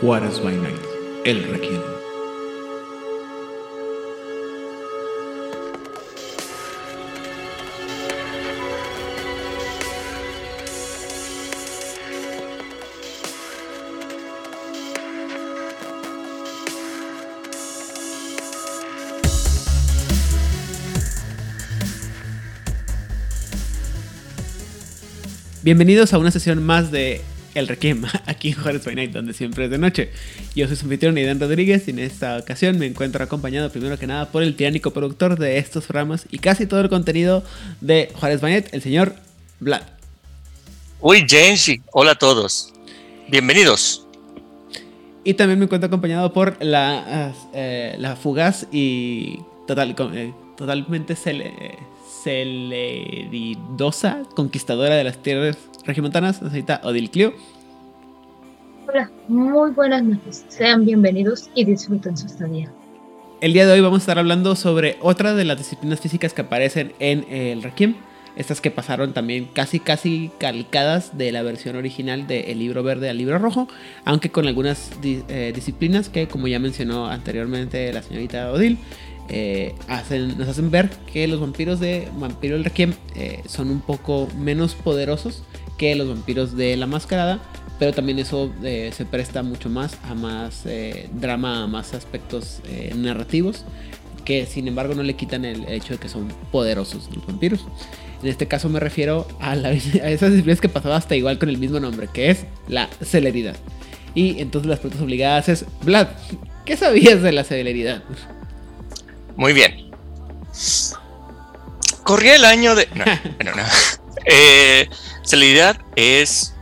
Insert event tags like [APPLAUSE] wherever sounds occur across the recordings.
Juárez by Night, el Requiem. Bienvenidos a una sesión más de El Requiem, aquí en Juárez by Night, donde siempre es de noche. Yo soy su anfitrión Aidan Rodríguez y en esta ocasión me encuentro acompañado primero que nada por el tiránico productor de estos programas y casi todo el contenido de Juárez by Night, el señor Vlad. Uy, Genji, hola a todos. Bienvenidos. Y también me encuentro acompañado por la, eh, la fugaz y total, eh, totalmente cele, celeridosa conquistadora de las tierras regiomontanas, la señorita Odil Clio. Hola, muy buenas noches. Sean bienvenidos y disfruten su estadía. El día de hoy vamos a estar hablando sobre otra de las disciplinas físicas que aparecen en el Requiem. Estas que pasaron también casi casi calcadas de la versión original del libro verde al libro rojo, aunque con algunas eh, disciplinas que, como ya mencionó anteriormente la señorita Odil, eh, hacen, nos hacen ver que los vampiros de Vampiro el Requiem eh, son un poco menos poderosos que los vampiros de la mascarada, pero también eso eh, se presta mucho más a más drama, a más aspectos narrativos, que sin embargo no le quitan el hecho de que son poderosos los vampiros. En este caso me refiero a, la, [LAUGHS] a esas disciplinas que pasaba hasta igual con el mismo nombre, que es la celeridad. Y entonces las preguntas obligadas es, Vlad, ¿qué sabías de la celeridad? Muy bien. Corría el año de... No, [LAUGHS] no, no. Eh, celeridad es...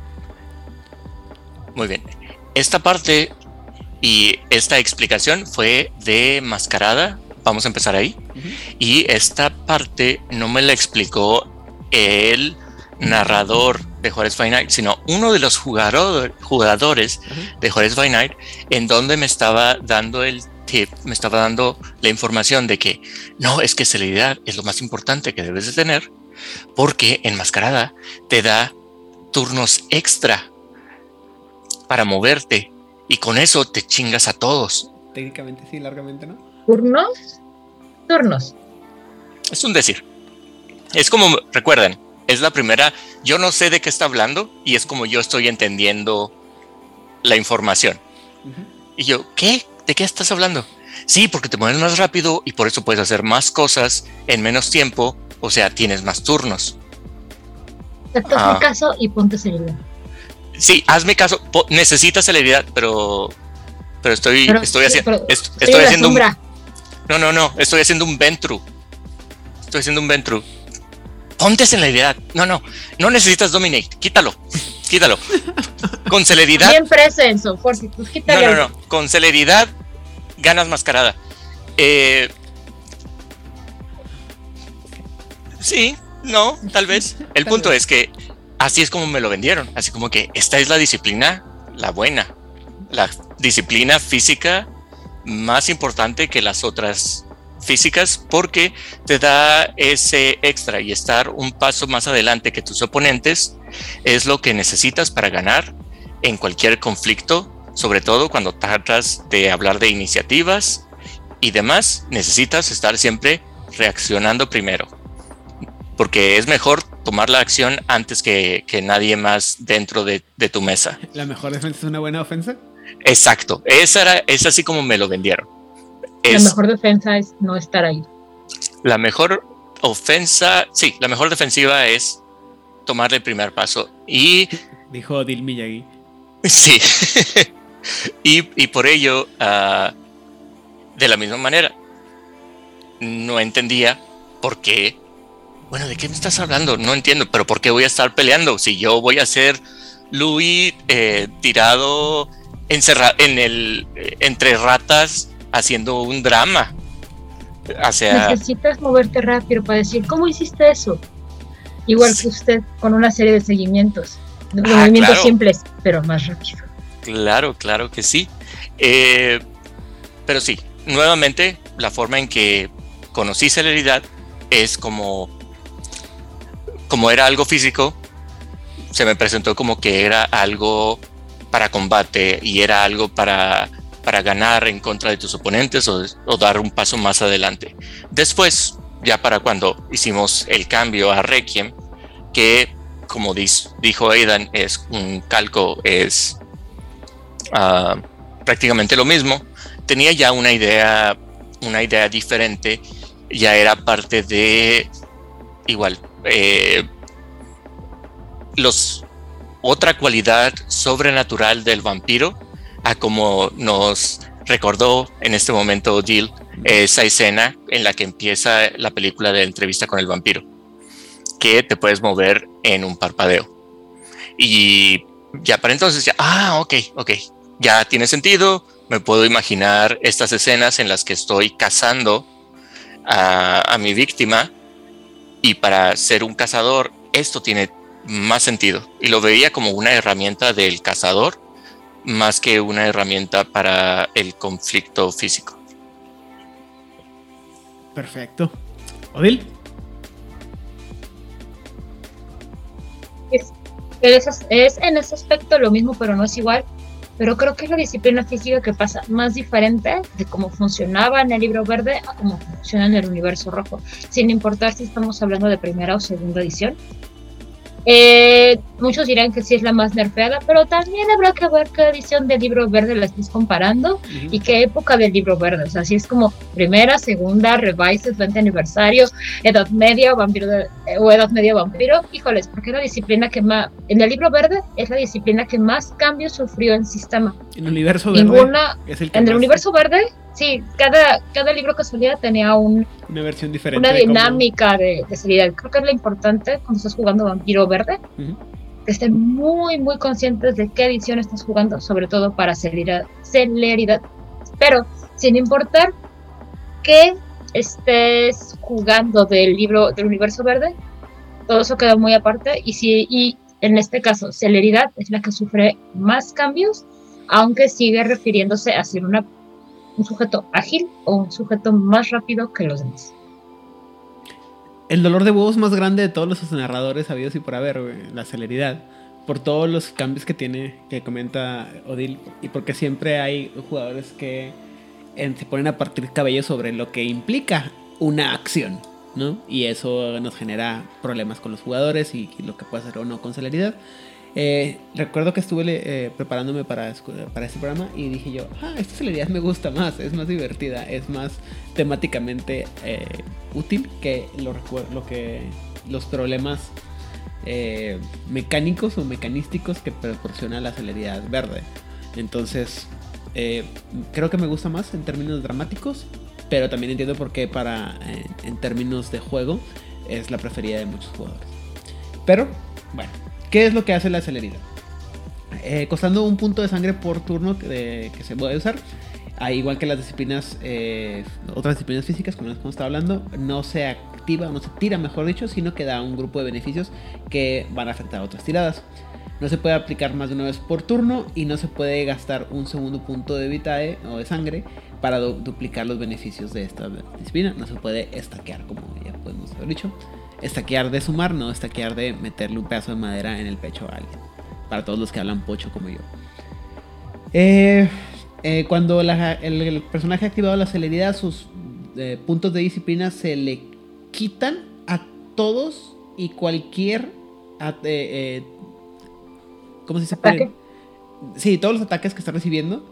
Muy bien. Esta parte y esta explicación fue de Mascarada. Vamos a empezar ahí. Uh -huh. Y esta parte no me la explicó el narrador de Juárez by Night, sino uno de los jugador, jugadores uh -huh. de Juárez by Night, en donde me estaba dando el tip, me estaba dando la información de que no, es que celeridad es lo más importante que debes de tener, porque Enmascarada te da turnos extra para moverte y con eso te chingas a todos. Técnicamente sí, largamente no. ¿Turnos? Turnos. Es un decir. Es como, recuerden, es la primera, yo no sé de qué está hablando y es como yo estoy entendiendo la información. Uh -huh. Y yo, ¿qué? ¿De qué estás hablando? Sí, porque te mueves más rápido y por eso puedes hacer más cosas en menos tiempo, o sea, tienes más turnos. Hazme ah. caso y ponte celeridad. Sí, hazme caso, necesitas celeridad, pero pero estoy pero, estoy, haci pero, estoy, estoy haciendo un No, no, no, estoy haciendo un ventru. Estoy haciendo un ventru. Ponte celeridad. No, no, no necesitas dominate, quítalo. Quítalo. Con celeridad. Bien presenso, por si pues quítalo. No, no, no. Con celeridad ganas mascarada. Eh, sí, no, tal vez. [LAUGHS] El tal punto vez. es que así es como me lo vendieron. Así como que esta es la disciplina, la buena. La disciplina física más importante que las otras físicas porque te da ese extra y estar un paso más adelante que tus oponentes es lo que necesitas para ganar en cualquier conflicto, sobre todo cuando tratas de hablar de iniciativas y demás, necesitas estar siempre reaccionando primero, porque es mejor tomar la acción antes que, que nadie más dentro de, de, tu mesa. ¿La mejor defensa es una buena ofensa? Exacto, esa era, es así como me lo vendieron. Es, la mejor defensa es no estar ahí. La mejor ofensa, sí, la mejor defensiva es tomar el primer paso. Y. Dijo Dil Miyagi. [LAUGHS] Sí. Y, y, por ello, uh, de la misma manera, no entendía por qué. Bueno, ¿de qué me estás hablando? No entiendo, pero ¿por qué voy a estar peleando? Si yo voy a ser Louis eh, tirado encerrado en el eh, entre ratas haciendo un drama. O sea, necesitas moverte rápido para decir cómo hiciste eso. Igual sí. que usted con una serie de seguimientos, de ah, movimientos claro. simples, pero más rápido. Claro, claro que sí. Eh, pero sí, nuevamente la forma en que conocí celeridad es como como era algo físico, se me presentó como que era algo para combate y era algo para, para ganar en contra de tus oponentes o, o dar un paso más adelante. Después, ya para cuando hicimos el cambio a Requiem, que como dijo Aidan, es un calco, es uh, prácticamente lo mismo. Tenía ya una idea, una idea diferente, ya era parte de igual eh, los otra cualidad sobrenatural del vampiro, a como nos recordó en este momento Odile esa escena en la que empieza la película de entrevista con el vampiro, que te puedes mover en un parpadeo. Y ya para entonces ya, ah, ok, ok, ya tiene sentido, me puedo imaginar estas escenas en las que estoy cazando a, mi víctima y para ser un cazador esto tiene más sentido y lo veía como una herramienta del cazador más que una herramienta para el conflicto físico. Perfecto. Odil. Es, es, en ese aspecto lo mismo, pero no es igual. Pero creo que es la disciplina física que pasa más diferente de cómo funcionaba en el libro verde a cómo funciona en el universo rojo, sin importar si estamos hablando de primera o segunda edición. Eh, muchos dirán que sí es la más nerfeada, pero también habrá que ver qué edición del libro verde la estés comparando y qué época del libro verde. O sea, si es como primera, segunda, revises, 20 aniversario, edad media vampiro o edad media vampiro. Híjoles, porque es la disciplina que más, en el libro verde es la disciplina que más cambios sufrió en sistema. En el universo verde. Ninguna, en el universo verde sí, cada, cada libro que salía tenía un, una versión diferente. Una dinámica de, de, salida. Creo que es lo importante cuando estás jugando Vampiro Verde, que estén muy, muy conscientes de qué edición estás jugando, sobre todo para celeridad. celeridad. Pero, sin importar que estés jugando del libro del universo verde, todo eso queda muy aparte. Y, si, y en este caso, celeridad es la que sufre más cambios, aunque sigue refiriéndose a ser una un sujeto ágil o un sujeto más rápido que los demás. El dolor de huevos más grande de todos los narradores habidos y por haber, la celeridad. Por todos los cambios que tiene, que comenta Odil, y porque siempre hay jugadores que se ponen a partir cabello sobre lo que implica una acción, ¿no? Y eso nos genera problemas con los jugadores y, y lo que puede hacer o no con celeridad. Eh, recuerdo que estuve eh, preparándome para, para este programa y dije yo, ah, esta celeridad me gusta más, es más divertida, es más temáticamente eh, útil que lo, lo, que los problemas mecánicos o mecanísticos que proporciona la celeridad verde. Entonces, creo que me gusta más en términos dramáticos, pero también entiendo por qué para, en términos de juego es la preferida de muchos jugadores. Pero, bueno, ¿Qué es lo que hace la celeridad? Eh, costando un punto de sangre por turno que, se puede usar. igual que las disciplinas, eh, otras disciplinas físicas, como hemos estado hablando, no se activa, no se tira, mejor dicho, sino que da un grupo de beneficios que van a afectar a otras tiradas. No se puede aplicar más de una vez por turno y no se puede gastar un segundo punto de vitae o de sangre para duplicar los beneficios de esta disciplina. No se puede estaquear, como ya podemos haber dicho estaquear de sumar, no estaquear de meterle un pedazo de madera en el pecho a alguien. Para todos los que hablan pocho como yo. Eh, eh, cuando el, personaje ha activado la celeridad, sus eh, puntos de disciplina se le quitan a todos y cualquier. ¿Cómo se dice? ¿Ataque? Sí, todos los ataques que está recibiendo.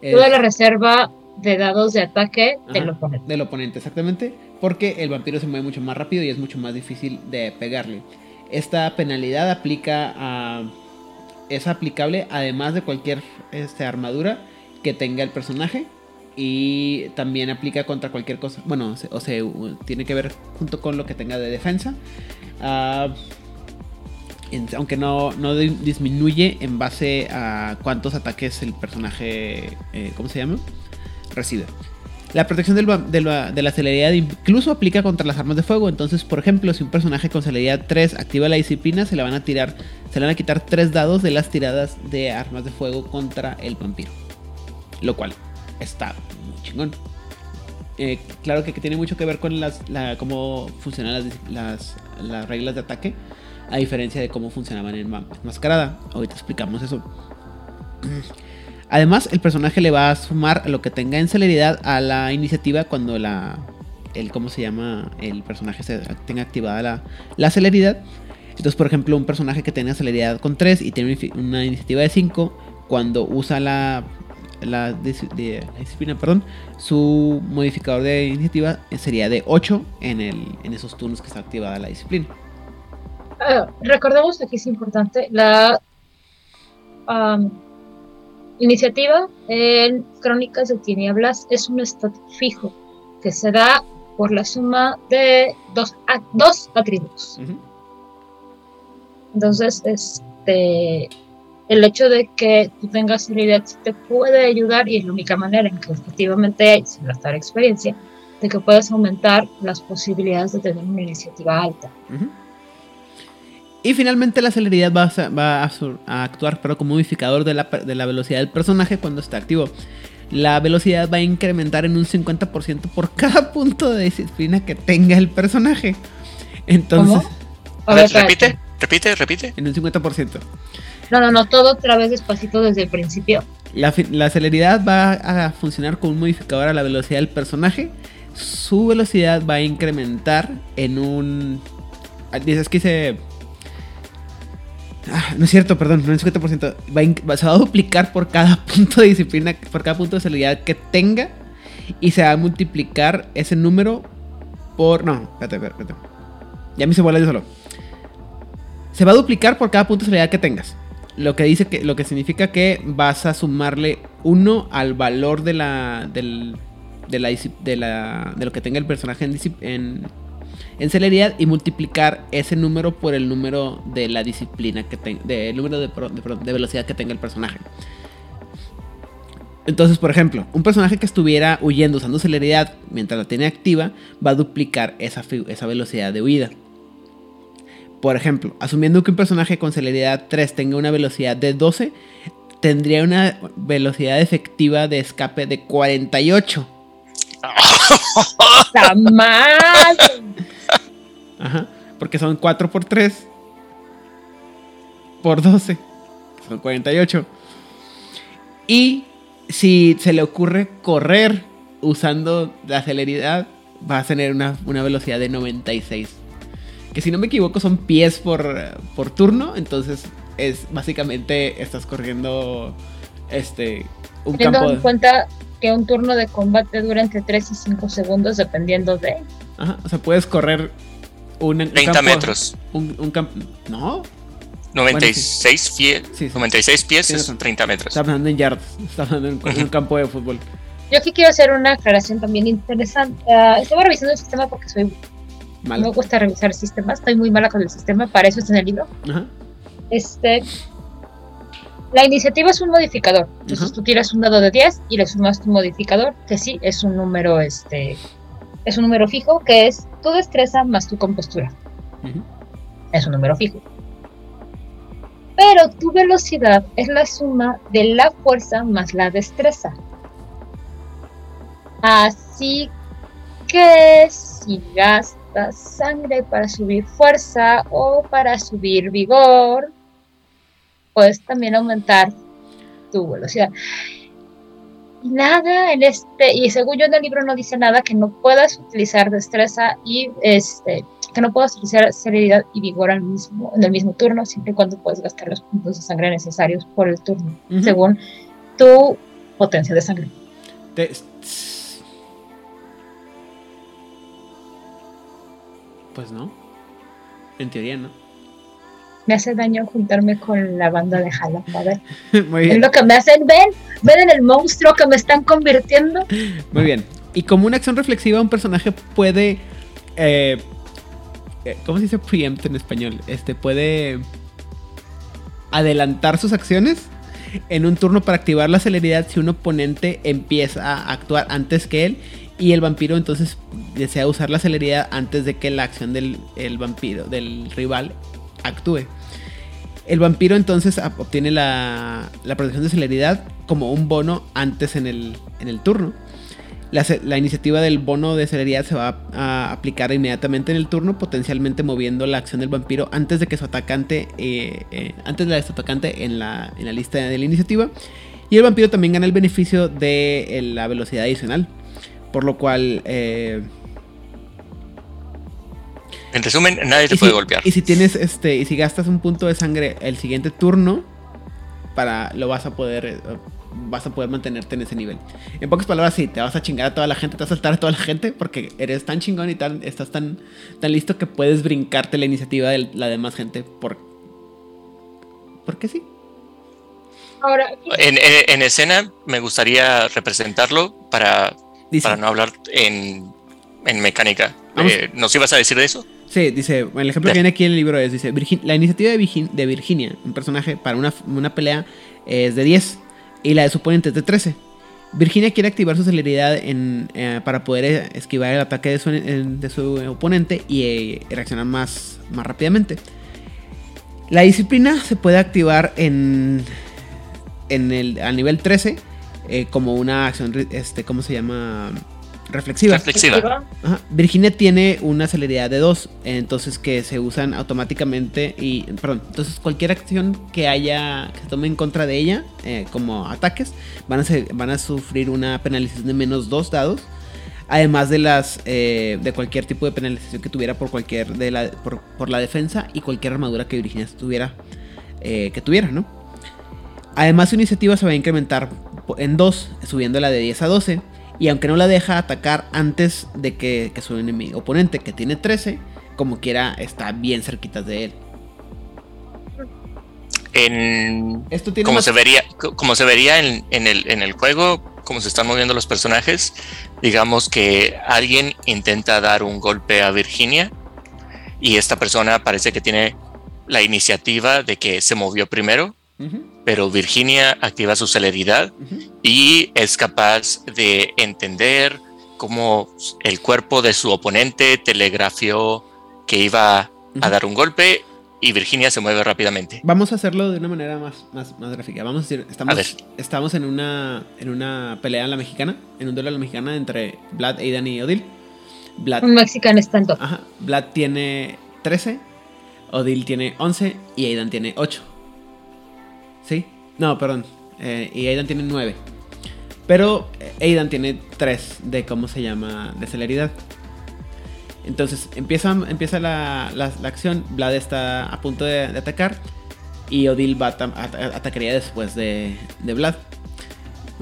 Toda la reserva de dados de ataque del oponente. Del oponente, exactamente. Porque el vampiro se mueve mucho más rápido y es mucho más difícil de pegarle. Esta penalidad aplica a. Es aplicable además de cualquier este, armadura que tenga el personaje. Y también aplica contra cualquier cosa. Bueno, o sea, tiene que ver junto con lo que tenga de defensa. Ah, aunque no, disminuye en base a cuántos ataques el personaje. Eh, ¿Cómo se llama? recibe. La protección de, la, celeridad incluso aplica contra las armas de fuego. Entonces, por ejemplo, si un personaje con celeridad 3 activa la disciplina, se le van a tirar, se le van a quitar 3 dados de las tiradas de armas de fuego contra el vampiro. Lo cual está muy chingón. Eh, claro que, tiene mucho que ver con las, cómo funcionan las, las, reglas de ataque, a diferencia de cómo funcionaban en Mascarada. Ahorita explicamos eso. [CLEARS THROAT] Además, el personaje le va a sumar lo que tenga en celeridad a la iniciativa cuando la. El, ¿Cómo se llama? El personaje tenga activada la, la celeridad. Entonces, por ejemplo, un personaje que tenga celeridad con 3 y tiene una iniciativa de 5, cuando usa la, la, disciplina, perdón, su modificador de iniciativa sería de 8 en, el, en esos turnos que está activada la disciplina. Uh, recordemos que es importante la iniciativa en Crónicas de Tinieblas es un stat fijo que se da por la suma de dos, dos atributos. Entonces, este, el hecho de que tú tengas idea te puede ayudar y es la única manera en que efectivamente hay, sin gastar experiencia, de que puedas aumentar las posibilidades de tener una iniciativa alta. Y finalmente la celeridad va, a, actuar pero como modificador de la, de la, velocidad del personaje cuando está activo. La velocidad va a incrementar en un 50% por [LAUGHS] cada punto de disciplina que tenga el personaje. Entonces... A ver, repite, repite, repite. En un 50%. No, no, no, todo otra vez despacito desde el principio. La, la celeridad va a funcionar como un modificador a la velocidad del personaje. Su velocidad va a incrementar en un... Dices que se Ah, no es cierto, perdón, no es 50%. Va se va a duplicar por cada [LAUGHS] punto de disciplina, por cada punto de celeridad que tenga. Y se va a multiplicar ese número por. No, espérate, espérate. Ya me se vuelve solo. Se va a duplicar por cada punto de celeridad que tengas. Lo que dice que. Lo que significa que vas a sumarle 1 al valor de la. Del, de la, de lo que tenga el personaje en en celeridad y multiplicar ese número por el número de la disciplina que tenga, del número de, velocidad que tenga el personaje. Entonces, por ejemplo, un personaje que estuviera huyendo usando celeridad mientras la tiene activa va a duplicar esa, esa velocidad de huida. Por ejemplo, asumiendo que un personaje con celeridad 3 tenga una velocidad de 12, tendría una velocidad efectiva de escape de 48. ¡Está mal! Ajá. Porque son 4 por 3 por 12. Son 48. Y si se le ocurre correr usando la celeridad, va a tener una, velocidad de 96. Que si no me equivoco son pies por, por turno. Entonces es básicamente estás corriendo este un Teniendo en cuenta que un turno de combate dura entre 3 y 5 segundos dependiendo de... Ajá, o sea, puedes correr 30 metros. Un, campo. ¿No? 96, pies, 96 pies es 30 metros. Está hablando en yards, está hablando en, un campo de fútbol. Yo aquí quiero hacer una aclaración también interesante. Uh, estaba revisando el sistema porque soy. No me gusta revisar sistemas, estoy muy mala con el sistema, para eso está en el libro. Este. La iniciativa es un modificador. Entonces tú tiras un dado de 10 y le sumas tu modificador, que sí es un número este, es un número fijo que es tu destreza más tu compostura. Es un número fijo. Pero tu velocidad es la suma de la fuerza más la destreza. Así que si gastas sangre para subir fuerza o para subir vigor, puedes también aumentar tu velocidad nada en este, y según yo en el libro no dice nada que no puedas utilizar destreza y este, que no puedas utilizar serenidad y vigor al mismo, en el mismo turno, siempre y cuando puedes gastar los puntos de sangre necesarios por el turno, según tu potencia de sangre. Pues no. En teoría no me hace daño juntarme con la banda de Jalapa. [LAUGHS] Es lo que me hacen. Ven, ven en el monstruo que me están convirtiendo. [LAUGHS] Muy bien. Y como una acción reflexiva, un personaje puede. Eh, eh, ¿Cómo se dice preempt en español? Este puede adelantar sus acciones en un turno para activar la celeridad si un oponente empieza a actuar antes que él y el vampiro entonces desea usar la celeridad antes de que la acción del vampiro, del rival, actúe. El vampiro entonces obtiene la, protección de celeridad como un bono antes en el, en el turno. La, iniciativa del bono de celeridad se va a aplicar inmediatamente en el turno, potencialmente moviendo la acción del vampiro antes de que su atacante, eh, eh, antes de su atacante en la, en la lista de la iniciativa. Y el vampiro también gana el beneficio de eh, la velocidad adicional, por lo cual... en resumen, nadie te puede golpear. Y si tienes este, y si gastas un punto de sangre el siguiente turno, para lo vas a poder vas a poder mantenerte en ese nivel. En pocas palabras, sí, te vas a chingar a toda la gente, te vas a saltar a toda la gente porque eres tan chingón y tan, estás tan, tan listo que puedes brincarte la iniciativa de la demás gente por... Porque sí. Ahora, en, escena me gustaría representarlo para, para no hablar en, en mecánica. Eh, ¿Nos ibas a decir de eso? Sí, dice, el ejemplo que viene aquí en el libro es, dice, la iniciativa de, de Virginia, un personaje para una, una pelea es de 10 y la de su oponente es de 13. Virginia quiere activar su celeridad eh, para poder eh, esquivar el ataque de su, de su oponente y eh, reaccionar más, más rápidamente. La disciplina se puede activar en, en el, a nivel 13 como una acción, este, ¿cómo se llama? Reflexiva. Virginia tiene una celeridad de 2, entonces que se usan automáticamente y, perdón, entonces cualquier acción que haya, que se tome en contra de ella, eh, como ataques, van a, van a sufrir una penalización de menos 2 dados. Además de las eh, de cualquier tipo de penalización que tuviera por cualquier de la por, la defensa y cualquier armadura que Virginia tuviera eh, que tuviera, ¿no? Además su iniciativa se va a incrementar en 2, subiéndola de 10 a 12 y aunque no la deja atacar antes de que, su enemigo, oponente, que tiene 13, como quiera, está bien cerquita de él. En, Esto tiene como, se vería, como se vería en, el, en el juego, como se están moviendo los personajes, digamos que alguien intenta dar un golpe a Virginia y esta persona parece que tiene la iniciativa de que se movió primero pero Virginia activa su celeridad y es capaz de entender cómo el cuerpo de su oponente telegrafió que iba a dar un golpe y Virginia se mueve rápidamente. Vamos a hacerlo de una manera más, más, gráfica. Vamos a decir, estamos, estamos en, una, en una pelea en la mexicana, en un duelo en la mexicana entre Vlad, Aidan y Odil. Vlad, un mexicano estando. Ajá, Vlad tiene 13, Odil tiene 11 y Aidan tiene 8. ¿Sí? No, perdón. Eh, y Aidan tiene 9. Pero Aidan tiene 3 de cómo se llama de celeridad. Entonces empieza, empieza la, la, acción. Vlad está a punto de, atacar. Y Odil va a, atacaría después de, de Vlad.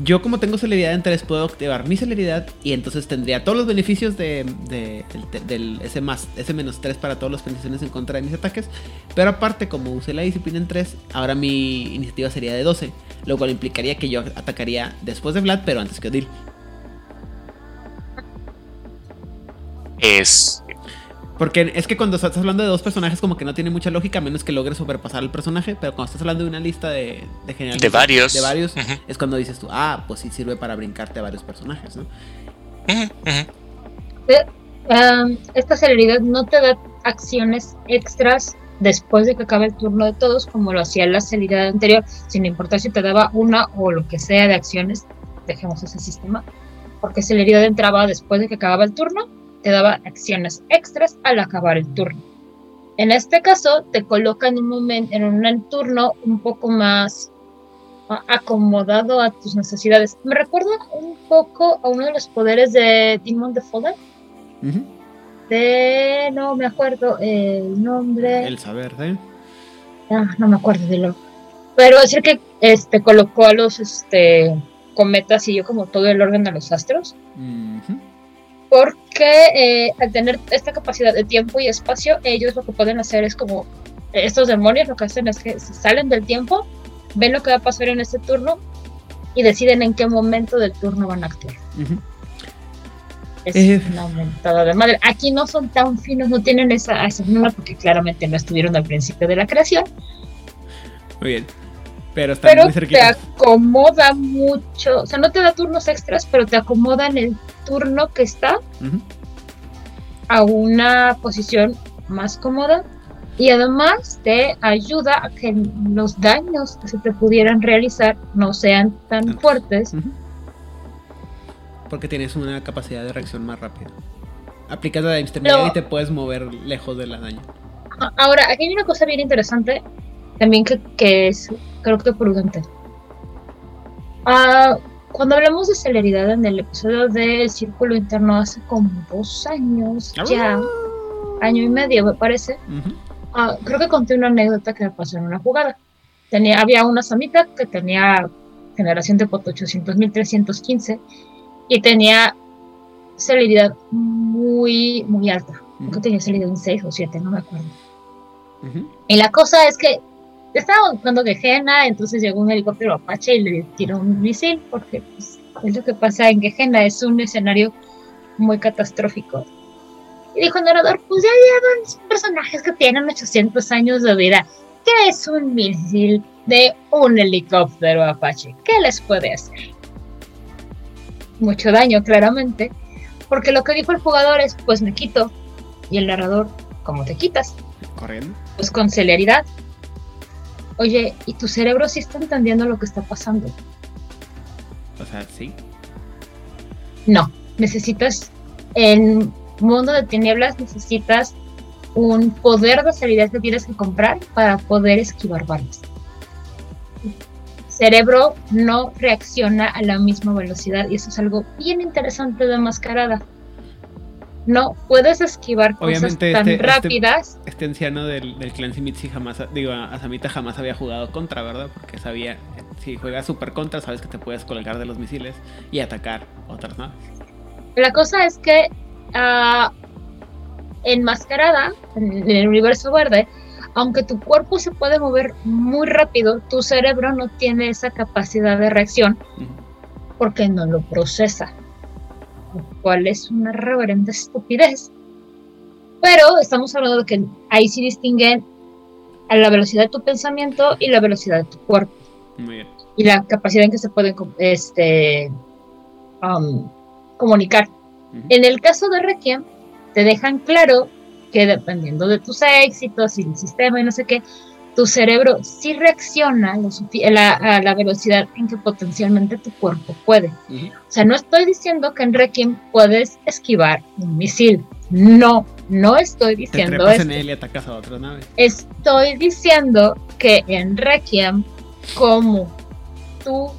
Yo como tengo celeridad en 3 puedo activar mi celeridad y entonces tendría todos los beneficios de, del ese más, ese menos 3 para todas las penalizaciones en contra de mis ataques. Pero aparte como usé la disciplina en 3, ahora mi iniciativa sería de 12. Lo cual implicaría que yo atacaría después de Vlad, pero antes que Odil. Es porque es que cuando estás hablando de dos personajes como que no tiene mucha lógica, a menos que logres sobrepasar el personaje, pero cuando estás hablando de una lista de, de De varios. De varios, es cuando dices tú, ah, pues sí sirve para brincarte a varios personajes, ¿no? Em, esta celeridad no te da acciones extras después de que acabe el turno de todos, como lo hacía la celeridad anterior, sin importar si te daba una o lo que sea de acciones, dejemos ese sistema, porque celeridad entraba después de que acababa el turno te daba acciones extras al acabar el turno. En este caso, te coloca en un momento, en un turno un poco más acomodado a tus necesidades. Me recuerda un poco a uno de los poderes de Demon the Fallen. De. No me acuerdo el nombre. El saber de. Ah, no me acuerdo de lo. Pero decir que este colocó a los este cometas y yo como todo el orden de los astros porque eh, al tener esta capacidad de tiempo y espacio, ellos lo que pueden hacer es como estos demonios lo que hacen es que salen del tiempo, ven lo que va a pasar en este turno y deciden en qué momento del turno van a actuar. Es eh. una aumentada de madre. Aquí no son tan finos, no tienen esa, esa porque claramente no estuvieron al principio de la creación. Muy bien. Pero, está muy te acomoda mucho, o sea, no te da turnos extras, pero te acomoda en el turno que está a una posición más cómoda y además te ayuda a que los daños que se te pudieran realizar no sean tan fuertes. Porque tienes una capacidad de reacción más rápida. Aplicas la de y te puedes mover lejos de la daño. Ahora, aquí hay una cosa bien interesante también que, que es, creo que prudente. Ah, cuando hablamos de celeridad en el episodio del Círculo Interno hace como dos años, ya, año y medio me parece, ah, creo que conté una anécdota que me pasó en una jugada. Tenía, había una samita que tenía generación de pot 800.315 y tenía celeridad muy, muy alta. Creo que tenía celeridad en 6 o 7, no me acuerdo. Y la cosa es que estaba buscando Gehenna, entonces llegó un helicóptero Apache y le tiró un misil, porque pues, es lo que pasa en Gehenna, es un escenario muy catastrófico. Y dijo el narrador, pues ya llevan personajes que tienen 800 años de vida. ¿Qué es un misil de un helicóptero Apache? ¿Qué les puede hacer? Mucho daño, claramente. Porque lo que dijo el jugador es, pues me quito. Y el narrador, ¿cómo te quitas? Corriendo. Pues con celeridad. Oye, ¿y tu cerebro sí está entendiendo lo que está pasando? O sea, sí. No, necesitas, en mundo de tinieblas, necesitas un poder de celeridad que tienes que comprar para poder esquivar balas. Cerebro no reacciona a la misma velocidad y eso es algo bien interesante de mascarada no puedes esquivar cosas tan este, este rápidas. Este, anciano del, del clan Simitsi jamás, digo, Asamita jamás había jugado contra, ¿verdad? Porque sabía, si juegas super contra, sabes que te puedes colgar de los misiles y atacar otras naves. La cosa es que uh, enmascarada, en el universo verde, aunque tu cuerpo se puede mover muy rápido, tu cerebro no tiene esa capacidad de reacción porque no lo procesa cual es una reverente estupidez. Pero estamos hablando de que ahí sí distinguen a la velocidad de tu pensamiento y la velocidad de tu cuerpo. Y la capacidad en que se pueden este, um, comunicar. En el caso de Requiem, te dejan claro que dependiendo de tus éxitos y el sistema y no sé qué, tu cerebro sí reacciona a la velocidad en que potencialmente tu cuerpo puede. O sea, no estoy diciendo que en Requiem puedes esquivar un misil. No, no estoy diciendo Te en él y atacas a otra nave. Estoy diciendo que en Requiem, como tu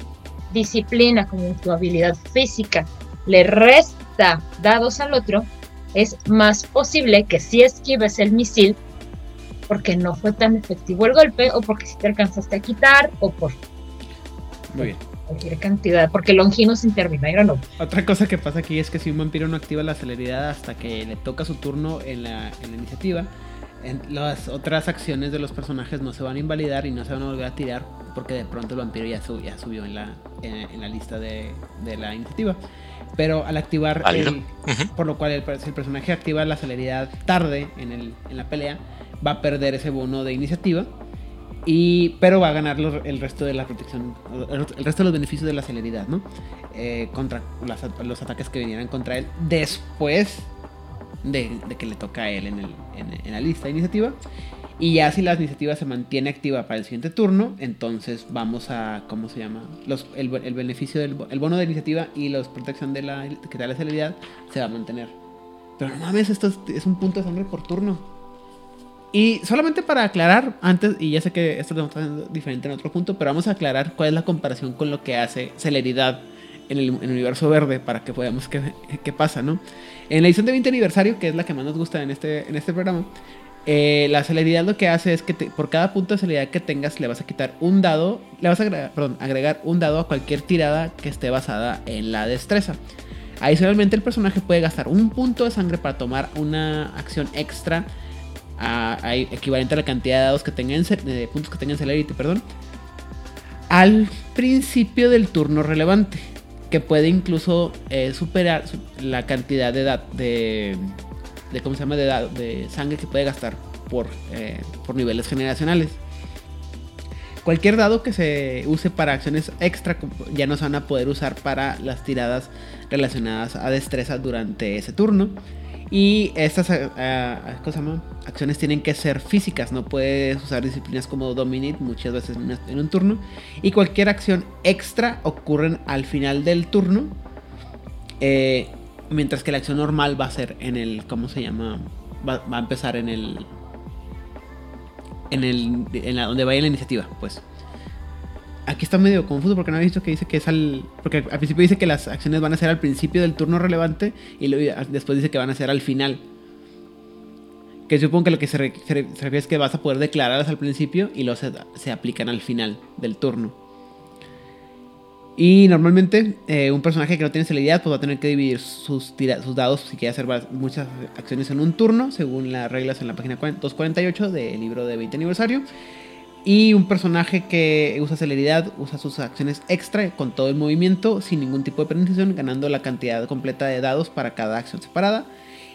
disciplina, como tu habilidad física le resta dados al otro, es más posible que si esquives el misil porque no fue tan efectivo el golpe o porque si te alcanzaste a quitar o por cualquier cantidad, porque Longinos intervinieron no. Otra cosa que pasa aquí es que si un vampiro no activa la celeridad hasta que le toca su turno en la, iniciativa, las otras acciones de los personajes no se van a invalidar y no se van a volver a tirar porque de pronto el vampiro ya, subió en la, en, la lista de, la iniciativa. Pero al activar, por lo cual el, el, personaje activa la celeridad tarde en, el, en la pelea, va a perder ese bono de iniciativa. Y, pero va a ganar el resto de la protección, el resto de los beneficios de la celeridad, ¿no? Eh, contra los ataques que vinieran contra él después de, que le toca a él en, el, en, la lista de iniciativa. Y ya si la iniciativa se mantiene activa para el siguiente turno, entonces vamos a, ¿cómo se llama? Los, el, beneficio del el bono de iniciativa y la protección de la, que da la celeridad se va a mantener. Pero no mames, esto es un punto de sangre por turno. Y solamente para aclarar, antes, y ya sé que esto lo estamos haciendo diferente en otro punto, pero vamos a aclarar cuál es la comparación con lo que hace celeridad en el, universo verde para que podamos qué, qué pasa, ¿no? En la edición de 20 aniversario, que es la que más nos gusta en este, en este programa, eh, la celeridad lo que hace es que por cada punto de celeridad que tengas le vas a quitar un dado, le vas a agregar, agregar un dado a cualquier tirada que esté basada en la destreza. Adicionalmente el personaje puede gastar un punto de sangre para tomar una acción extra equivalente a la cantidad de dados que tengan, de puntos que tengan Celerity, perdón, al principio del turno relevante, que puede incluso eh, superar la cantidad de, de, de, ¿cómo se llama? de, de sangre que puede gastar por, eh, por niveles generacionales. Cualquier dado que se use para acciones extra ya no se van a poder usar para las tiradas relacionadas a destreza durante ese turno. Y estas eh, acciones tienen que ser físicas, no puedes usar disciplinas como Dominate muchas veces en un turno. Y cualquier acción extra ocurren al final del turno Eh, mientras que la acción normal va a ser en el, ¿cómo se llama? Va, va a empezar en el, en el, en la, donde vaya la iniciativa, pues. Aquí está medio confuso porque no he visto que dice que es al, porque al principio dice que las acciones van a ser al principio del turno relevante y luego después dice que van a ser al final. Que supongo que lo que se, re- se re- se refiere es que vas a poder declararlas al principio y luego se, aplican al final del turno. Y normalmente eh, un personaje que no tiene celeridad pues va a tener que dividir sus, dados si quiere hacer muchas acciones en un turno, según las reglas en la página 40 248 del libro de 20 aniversario. Y un personaje que usa celeridad usa sus acciones extra con todo el movimiento sin ningún tipo de penalización, ganando la cantidad completa de dados para cada acción separada.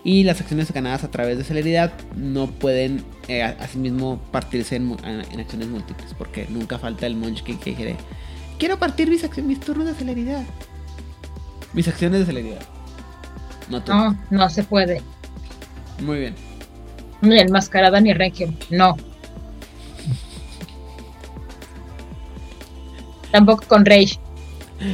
Y las acciones ganadas a través de celeridad no pueden eh, asimismo partirse en, acciones múltiples, porque nunca falta el munchkin que quiere Quiero partir mis, acciones, mis turnos de celeridad. Mis acciones de celeridad. No. No, no se puede. Muy bien. Ni enmascarada ni Requiem. No. Tampoco con Rage.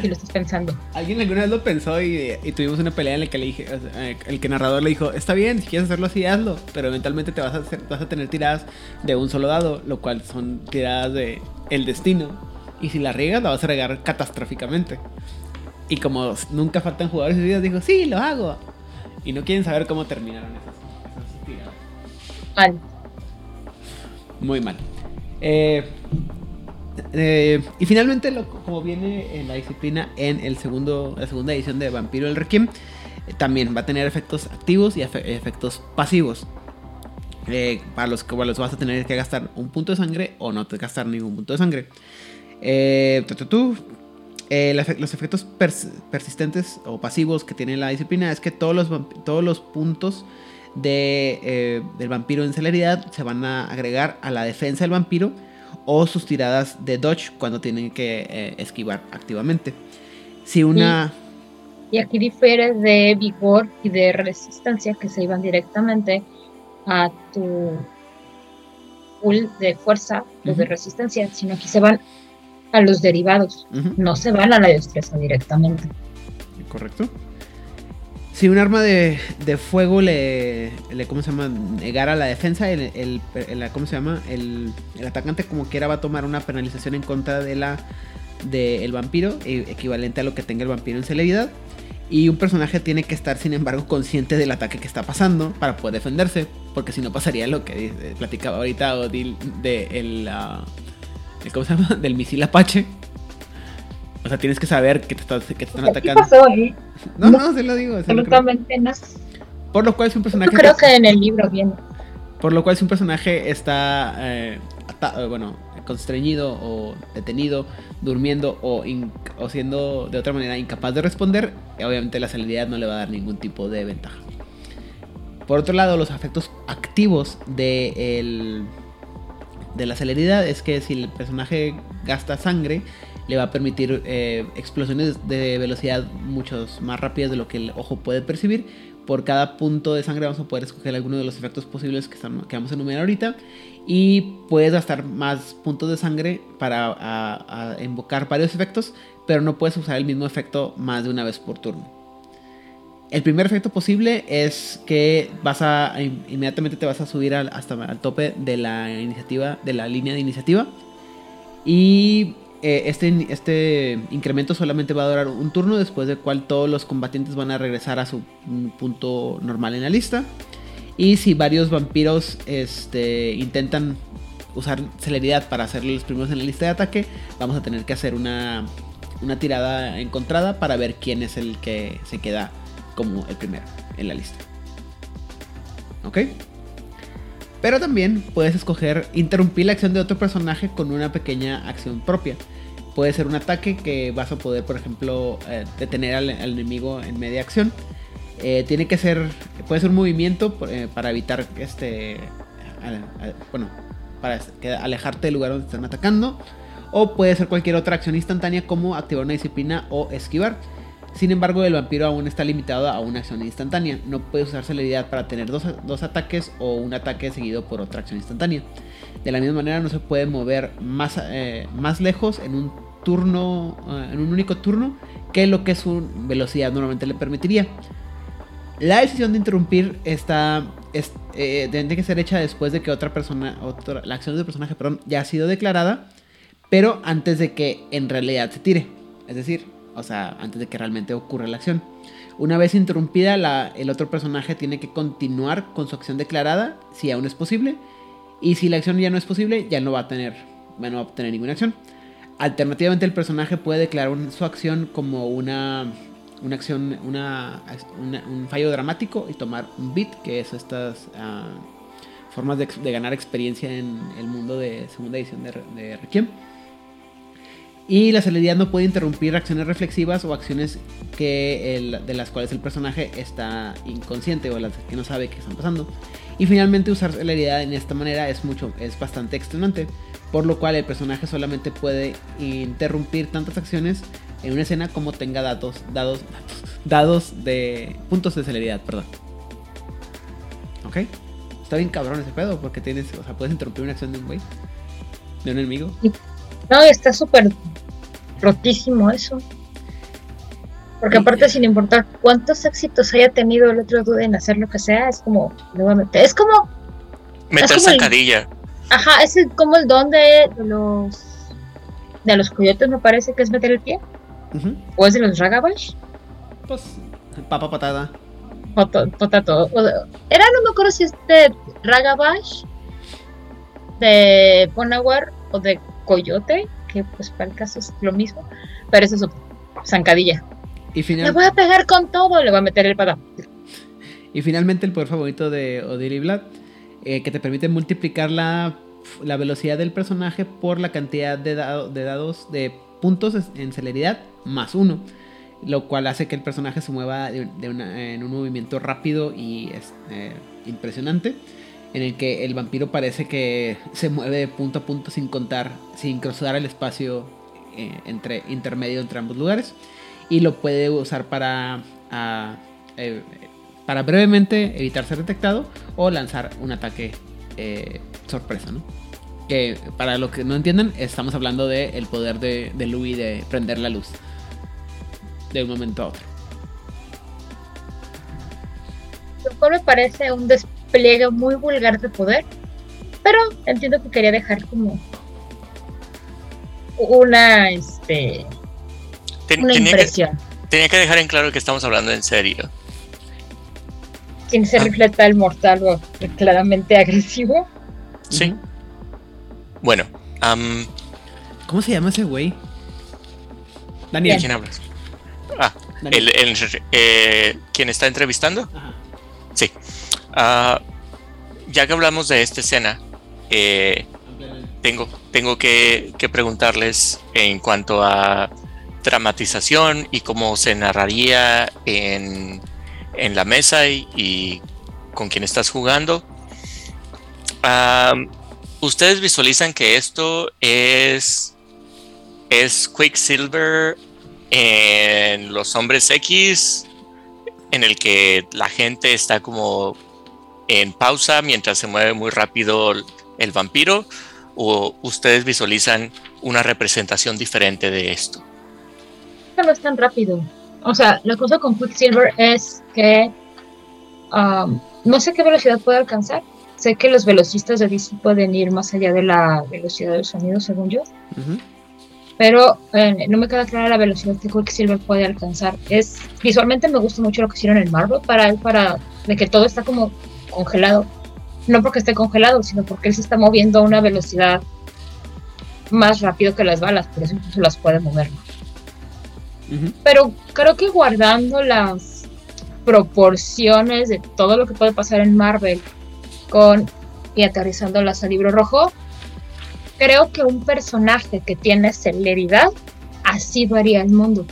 Si lo estás pensando. Alguien alguna vez lo pensó y, y tuvimos una pelea en la que le dije, eh, el que narrador le dijo, está bien, si quieres hacerlo así, hazlo, pero eventualmente te vas a, hacer- vas a tener tiradas de un solo dado, lo cual son tiradas de el destino. Y si la riegas, la vas a regar catastróficamente. Y como nunca faltan jugadores y vidas, dijo, sí, lo hago. Y no quieren saber cómo terminaron esas, esas tiradas. Mal. Muy mal. Eh, eh, y finalmente, como viene en la disciplina en el segundo, la segunda edición de Vampiro el Requiem, eh, también va a tener efectos activos y efe- efectos pasivos. Eh, para los que los vas a tener que gastar un punto de sangre o no te gastar ningún punto de sangre. Eh, tu. Eh, los efectos pers- persistentes o pasivos que tiene la disciplina es que todos los, todos los puntos de, eh, del vampiro en celeridad se van a agregar a la defensa del vampiro o sus tiradas de dodge cuando tienen que eh, esquivar activamente. Si una... Y aquí difiere de vigor y de resistencia que se iban directamente a tu pool de fuerza o de Ujú. resistencia, sino que se van a los derivados. No se van a la destreza directamente. Correcto. Si un arma de, de fuego le, le, ¿cómo se llama? Negara la defensa, el, el- ¿cómo se llama? El, el atacante como quiera va a tomar una penalización en contra de la del vampiro, eh, equivalente a lo que tenga el vampiro en celeridad. Y un personaje tiene que estar, sin embargo, consciente del ataque que está pasando para poder defenderse, porque si no pasaría lo que dice- platicaba ahorita Odil de el, el- ¿cómo se llama? [LAUGHS] Del misil Apache. O sea, tienes que saber que te, estás- que te están atacando. pasó, ¿eh? No, no, se lo digo. se lo creo. Absolutamente no. Por lo cual si un Yo personaje creo que en el libro viene. por lo cual si un personaje está eh, eh, bueno, constreñido o detenido, durmiendo o, siendo de otra manera incapaz de responder, obviamente la celeridad no le va a dar ningún tipo de ventaja. Por otro lado, los efectos activos de, el- de la celeridad es que si el personaje gasta sangre, le va a permitir eh, explosiones de velocidad muchos más rápidas de lo que el ojo puede percibir. Por cada punto de sangre vamos a poder escoger alguno de los efectos posibles que, están- que vamos a enumerar ahorita. Y puedes gastar más puntos de sangre para invocar varios efectos, pero no puedes usar el mismo efecto más de una vez por turno. El primer efecto posible es que vas a in- inmediatamente te vas a subir al, hasta al tope de la iniciativa, de la línea de iniciativa. Y eh, este, este incremento solamente va a durar un turno, después del cual todos los combatientes van a regresar a su mm, punto normal en la lista. Y si varios vampiros este, intentan usar celeridad para ser los primeros en la lista de ataque, vamos a tener que hacer una, una tirada encontrada para ver quién es el que se queda como el primero en la lista. ¿Ok? Pero también puedes escoger interrumpir la acción de otro personaje con una pequeña acción propia. Puede ser un ataque que vas a poder, por ejemplo, eh, detener al, enemigo en media acción. Eh, tiene que ser, puede ser un movimiento eh, para evitar este, bueno, para alejarte del lugar donde están atacando. O puede ser cualquier otra acción instantánea como activar una disciplina o esquivar. Sin embargo, el vampiro aún está limitado a una acción instantánea. No puede usar celeridad para tener dos, dos ataques o un ataque seguido por otra acción instantánea. De la misma manera, no se puede mover más, eh, más lejos en un turno, eh, en un único turno, que lo que su velocidad normalmente le permitiría. La decisión de interrumpir está, eh, tiene que ser hecha después de que otra persona, la acción del personaje, perdón, ya ha sido declarada, pero antes de que en realidad se tire. Es decir, o sea, antes de que realmente ocurra la acción. Una vez interrumpida, el otro personaje tiene que continuar con su acción declarada, si aún es posible. Y si la acción ya no es posible, ya no va a tener, bueno, a obtener ninguna acción. Alternativamente, el personaje puede declarar su acción como una, una acción, un fallo dramático y tomar un beat, que es estas ah, formas de, ganar experiencia en el mundo de segunda edición de, de Requiem. Y la celeridad no puede interrumpir acciones reflexivas o acciones que de las cuales el personaje está inconsciente o las que no sabe que están pasando. Y finalmente usar celeridad en esta manera es mucho, es bastante extenuante, por lo cual el personaje solamente puede interrumpir tantas acciones en una escena como tenga datos, dados, [LAUGHS] dados de puntos de celeridad, perdón. ¿Ok? Está bien cabrón ese pedo porque tienes, o sea, puedes interrumpir una acción de un güey, de un enemigo. No, está súper rotísimo eso. Porque aparte, sin importar cuántos éxitos haya tenido el otro dude en hacer lo que sea, es como, nuevamente, es como... Meter sacadilla. ajá, es como el don de, los... De los coyotes me parece que es meter el pie. ¿O es de los Ragabash? Pues, papa patada. Potato. Era, no me acuerdo si es de Ragabash, de Ponawar o de Coyote que pues para el caso es lo mismo, pero eso es zancadilla. Y Le voy a pegar con todo, le voy a meter el patán. Y finalmente el poder favorito de Odir y Vlad, eh, que te permite multiplicar la, la, velocidad del personaje por la cantidad de, de dados de puntos en celeridad más uno. Lo cual hace que el personaje se mueva de, en un movimiento rápido y es, eh, impresionante en el que el vampiro parece que se mueve de punto a punto sin contar, sin cruzar el espacio eh, entre, intermedio entre ambos lugares. Y lo puede usar para, eh, para brevemente evitar ser detectado o lanzar un ataque eh, sorpresa, ¿no? Que para los que no entiendan, estamos hablando del el poder de, de de prender la luz de un momento a otro. Lo me parece un pliegue muy vulgar de poder, pero entiendo que quería dejar como una, este, una impresión. Que, tenía que dejar en claro que estamos hablando en serio. Sin se ah. refleja el mortal o claramente agresivo. Sí. Bueno, ¿cómo se llama ese güey? Daniel. ¿Quién hablas? Ah, El, eh, ¿quién está entrevistando? Sí. Ah, ya que hablamos de esta escena, eh, tengo, tengo que, preguntarles en cuanto a dramatización y cómo se narraría en, la mesa y, con quien estás jugando. ¿Ustedes visualizan que esto es, es Quicksilver en Los Hombres X, en el que la gente está como en pausa mientras se mueve muy rápido el vampiro o ustedes visualizan una representación diferente de esto? No es tan rápido. O sea, la cosa con Quicksilver es que um, no sé qué velocidad puede alcanzar. Sé que los velocistas de DC pueden ir más allá de la velocidad del sonido, según yo. Pero eh, no me queda clara la velocidad que Quicksilver puede alcanzar. Es visualmente me gusta mucho lo que hicieron en Marvel para para de que todo está como congelado. No porque esté congelado, sino porque él se está moviendo a una velocidad más rápido que las balas, por eso incluso las puede mover. Pero creo que guardando las proporciones de todo lo que puede pasar en Marvel con y aterrizándolas al libro rojo, creo que un personaje que tiene celeridad así varía el mundo.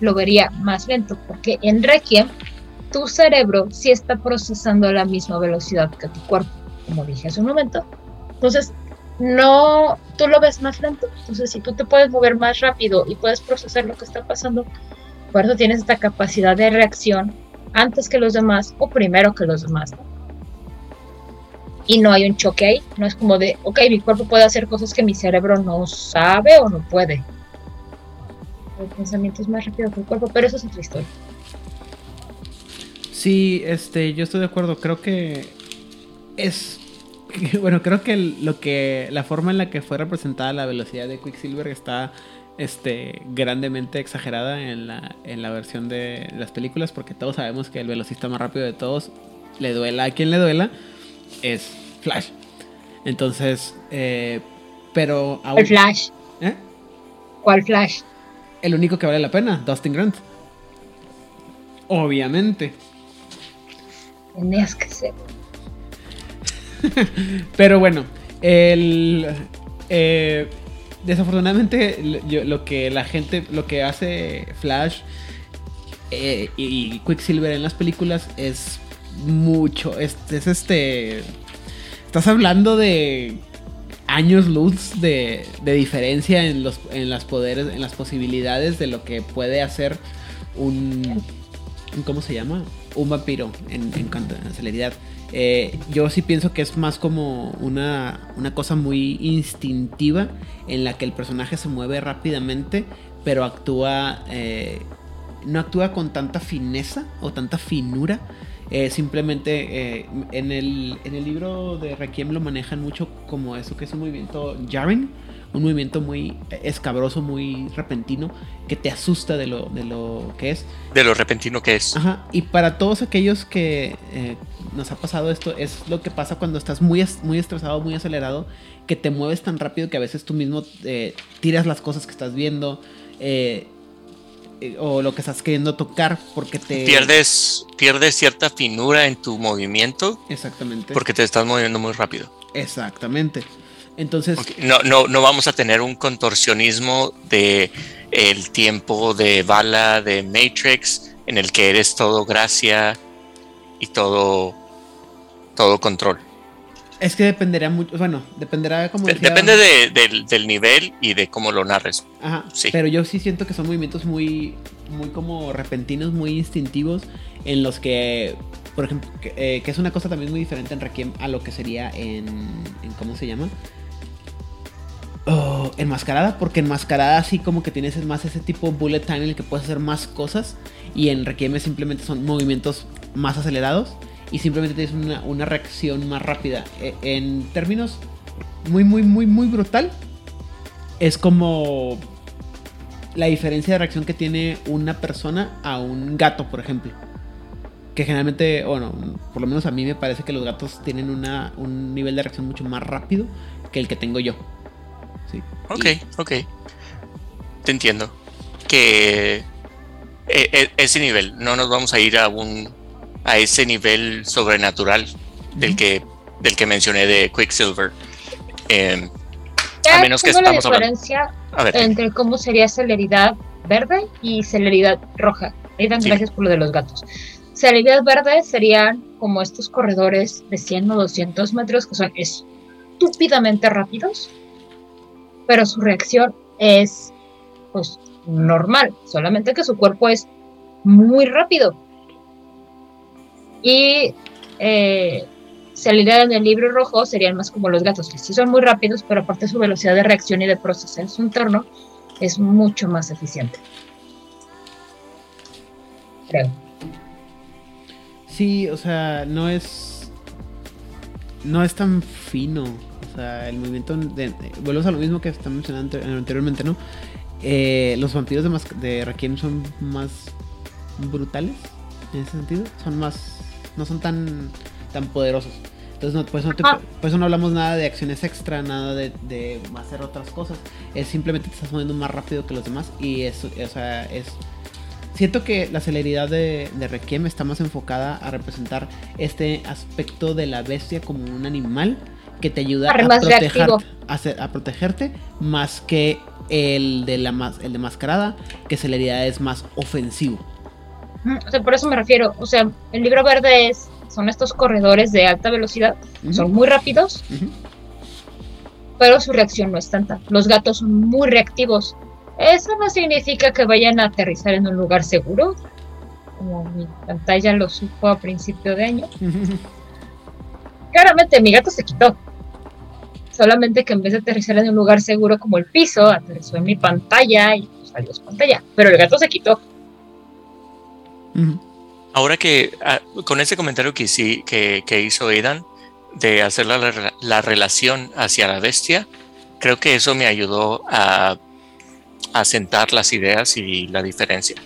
Lo vería más lento, porque en Requiem tu cerebro sí está procesando a la misma velocidad que tu cuerpo, como dije hace un momento. Entonces, no, tú lo ves más lento. Entonces, si tú te puedes mover más rápido y puedes procesar lo que está pasando, por eso tienes esta capacidad de reacción antes que los demás o primero que los demás. Y no hay un choque ahí, no es como de, ok, mi cuerpo puede hacer cosas que mi cerebro no sabe o no puede. El pensamiento es más rápido que el cuerpo, pero eso es otra historia. Sí, este, yo estoy de acuerdo. Creo que es. [LAUGHS] Bueno, creo que lo que. La forma en la que fue representada la velocidad de Quicksilver está este, grandemente exagerada en la, en la versión de las películas, porque todos sabemos que el velocista más rápido de todos, le duela a quien le duela, es Flash. Entonces, eh, pero aún... ¿El Flash? ¿Eh? ¿Cuál Flash? El único que vale la pena, Dustin Grant. Obviamente. Tenías que ser. [LAUGHS] pero bueno, el... Eh, desafortunadamente lo que la gente, lo que hace Flash eh, y Quicksilver en las películas es mucho, es, este, estás hablando de años luz de, diferencia en los en las poderes, en las posibilidades de lo que puede hacer un, ¿cómo se llama? Un vampiro en, cuanto a celeridad. Eh, yo sí pienso que es más como una, cosa muy instintiva en la que el personaje se mueve rápidamente, pero actúa... Eh, no actúa con tanta fineza o tanta finura. Eh, simplemente en, el, en el libro de Requiem lo manejan mucho como eso que es un movimiento jarring un movimiento muy escabroso, muy repentino, que te asusta de lo, de lo que es. De lo repentino que es. Ajá, y para todos aquellos que eh, nos ha pasado esto, es lo que pasa cuando estás muy, muy estresado, muy acelerado, que te mueves tan rápido que a veces tú mismo eh, tiras las cosas que estás viendo. Eh, o lo que estás queriendo tocar porque te pierdes pierdes cierta finura en tu movimiento exactamente porque te estás moviendo muy rápido exactamente entonces. No, no, no vamos a tener un contorsionismo de el tiempo de bala de Matrix en el que eres todo gracia y todo todo control. Es que dependerá mucho, bueno, dependerá como Depende del, nivel y de cómo lo narres. Ajá, sí. Pero yo sí siento que son movimientos muy, muy como repentinos, muy instintivos, en los que, por ejemplo, que, eh, es una cosa también muy diferente en Requiem a lo que sería en, en ¿cómo se llama? Enmascarada, porque enmascarada así como que tienes más ese tipo bullet time en el que puedes hacer más cosas y en Requiem simplemente son movimientos más acelerados y simplemente tienes una, una reacción más rápida. E, en términos muy, muy, muy, muy brutal, es como la diferencia de reacción que tiene una persona a un gato, por ejemplo. Que generalmente, bueno, por lo menos a mí me parece que los gatos tienen una, un nivel de reacción mucho más rápido que el que tengo yo. Ok, ok. Te entiendo. Que e, e, ese nivel, no nos vamos a ir a un a ese nivel sobrenatural del que del que mencioné de Quicksilver. Eh, a menos que estamos la diferencia entre cómo sería celeridad verde y celeridad roja. Aidan, gracias por lo de los gatos. Celeridad verde serían como estos corredores de 100 o 200 metros que son estúpidamente rápidos pero su reacción es pues normal, solamente que su cuerpo es muy rápido. Y eh, salida en el libro rojo serían más como los gatos, que sí son muy rápidos, pero aparte su velocidad de reacción y de proceso en su entorno es mucho más eficiente. Creo. Sí, o sea, no es. No es tan fino sea, el movimiento. De, volvemos a lo mismo que estamos mencionando anteriormente, ¿no? Eh, los vampiros de, de Requiem son más brutales en ese sentido. Son más. No son tan, tan poderosos. Entonces, no, pues, no pues no hablamos nada de acciones extra, nada de, de, hacer otras cosas. Es simplemente te estás moviendo más rápido que los demás. Y eso, o sea, es. Siento que la celeridad de, de Requiem está más enfocada a representar este aspecto de la bestia como un animal que te ayuda a, a, protegerte más que el de la el de mascarada, que celeridad es más ofensivo. O sea, por eso me refiero. O sea, el libro verde es, son estos corredores de alta velocidad, son muy rápidos, pero su reacción no es tanta. Los gatos son muy reactivos. Eso no significa que vayan a aterrizar en un lugar seguro, como mi pantalla lo supo a principio de año. Claramente mi gato se quitó. Solamente que en vez de aterrizar en un lugar seguro como el piso, aterrizó en mi pantalla y pues, adiós pantalla. Pero el gato se quitó. Ahora que ah, con ese comentario que, sí, que, hizo Aidan de hacer la, la, relación hacia la bestia, creo que eso me ayudó a, a sentar las ideas y la diferencia.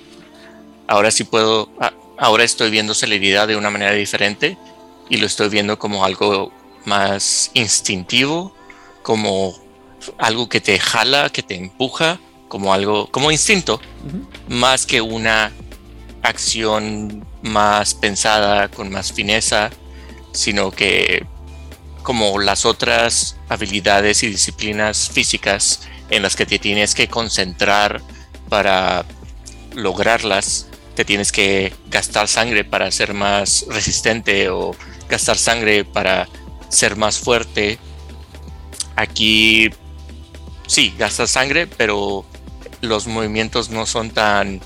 Ahora sí puedo, ah, ahora estoy viendo celeridad de una manera diferente y lo estoy viendo como algo más instintivo, como algo que te jala, que te empuja, como algo, como instinto, más que una acción más pensada, con más fineza, sino que como las otras habilidades y disciplinas físicas en las que te tienes que concentrar para lograrlas, te tienes que gastar sangre para ser más resistente o gastar sangre para ser más fuerte. Aquí sí, gastas sangre, pero los movimientos no son tan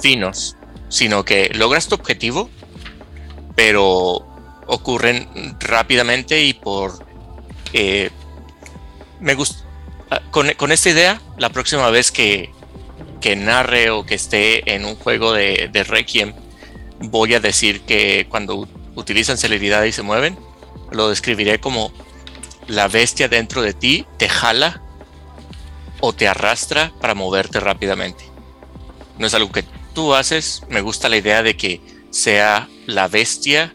finos, sino que logras tu objetivo, pero ocurren rápidamente y por... Eh, me gusta... Ah, con, esta idea, la próxima vez que, que narre o que esté en un juego de, de Requiem, voy a decir que cuando utilizan celeridad y se mueven, lo describiré como la bestia dentro de ti te jala o te arrastra para moverte rápidamente. No es algo que tú haces, me gusta la idea de que sea la bestia